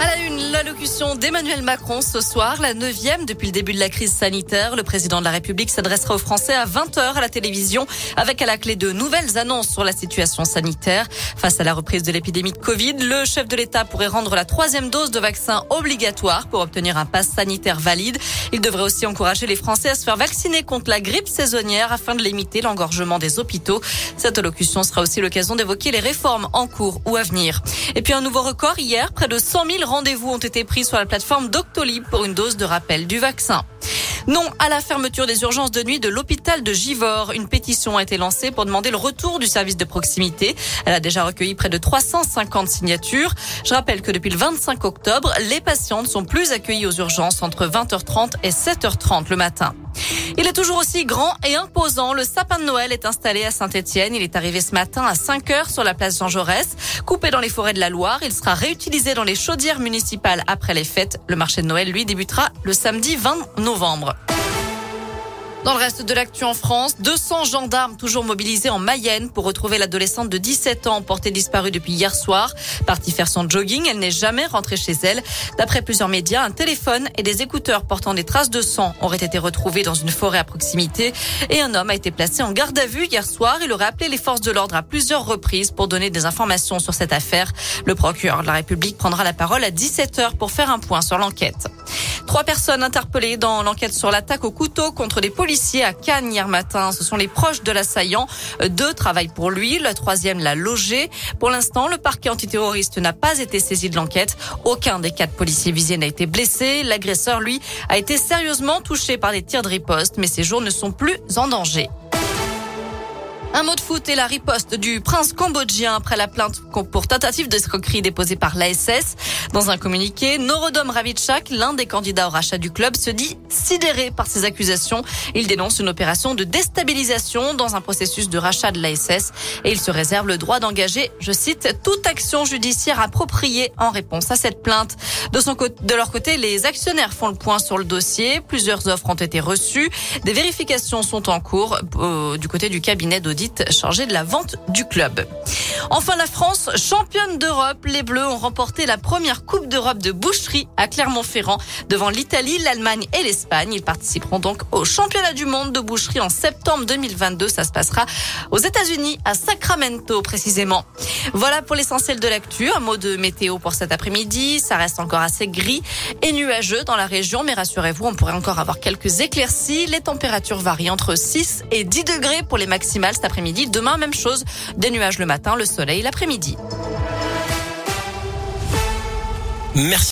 À la une, l'allocution d'Emmanuel Macron ce soir, la neuvième depuis le début de la crise sanitaire. Le président de la République s'adressera aux Français à 20h à la télévision avec à la clé de nouvelles annonces sur la situation sanitaire. Face à la reprise de l'épidémie de Covid, le chef de l'État pourrait rendre la troisième dose de vaccin obligatoire pour obtenir un pass sanitaire valide. Il devrait aussi encourager les Français à se faire vacciner contre la grippe saisonnière afin de limiter l'engorgement des hôpitaux. Cette allocution sera aussi l'occasion d'évoquer les réformes en cours ou à venir. Et puis un nouveau record hier, près de 100 000 rendez-vous ont été pris sur la plateforme Doctolib pour une dose de rappel du vaccin. Non à la fermeture des urgences de nuit de l'hôpital de Givors. Une pétition a été lancée pour demander le retour du service de proximité. Elle a déjà recueilli près de 350 signatures. Je rappelle que depuis le 25 octobre, les patients ne sont plus accueillis aux urgences entre 20h30 et 7h30 le matin. Il est toujours aussi grand et imposant. Le sapin de Noël est installé à Saint-Etienne. Il est arrivé ce matin à 5 heures sur la place Jean Jaurès. Coupé dans les forêts de la Loire, il sera réutilisé dans les chaudières municipales après les fêtes. Le marché de Noël, lui, débutera le samedi 20 novembre. Dans le reste de l'actu en France, 200 gendarmes toujours mobilisés en Mayenne pour retrouver l'adolescente de 17 ans portée disparue depuis hier soir. Partie faire son jogging, elle n'est jamais rentrée chez elle. D'après plusieurs médias, un téléphone et des écouteurs portant des traces de sang auraient été retrouvés dans une forêt à proximité et un homme a été placé en garde à vue hier soir. Il aurait appelé les forces de l'ordre à plusieurs reprises pour donner des informations sur cette affaire. Le procureur de la République prendra la parole à 17h pour faire un point sur l'enquête. Trois personnes interpellées dans l'enquête sur l'attaque au couteau contre des policiers à Cannes hier matin. Ce sont les proches de l'assaillant. Deux travaillent pour lui, la troisième l'a logé. Pour l'instant, le parquet antiterroriste n'a pas été saisi de l'enquête. Aucun des quatre policiers visés n'a été blessé. L'agresseur, lui, a été sérieusement touché par des tirs de riposte, mais ses jours ne sont plus en danger. Un mot de foot et la riposte du prince cambodgien après la plainte pour tentative d'escroquerie déposée par l'ASS. Dans un communiqué, Norodom Ravitchak, l'un des candidats au rachat du club, se dit sidéré par ces accusations. Il dénonce une opération de déstabilisation dans un processus de rachat de l'ASS et il se réserve le droit d'engager, je cite, toute action judiciaire appropriée en réponse à cette plainte. De, son de leur côté, les actionnaires font le point sur le dossier. Plusieurs offres ont été reçues. Des vérifications sont en cours euh, du côté du cabinet d'audit chargé de la vente du club. Enfin, la France, championne d'Europe. Les Bleus ont remporté la première Coupe d'Europe de boucherie à Clermont-Ferrand devant l'Italie, l'Allemagne et l'Espagne. Ils participeront donc au championnat du monde de boucherie en septembre 2022. Ça se passera aux États-Unis, à Sacramento précisément. Voilà pour l'essentiel de l'actu. Un mot de météo pour cet après-midi. Ça reste encore assez gris et nuageux dans la région, mais rassurez-vous, on pourrait encore avoir quelques éclaircies. Les températures varient entre 6 et 10 degrés pour les maximales cet après-midi. Demain, même chose. Des nuages le matin, le soleil l'après-midi. Merci.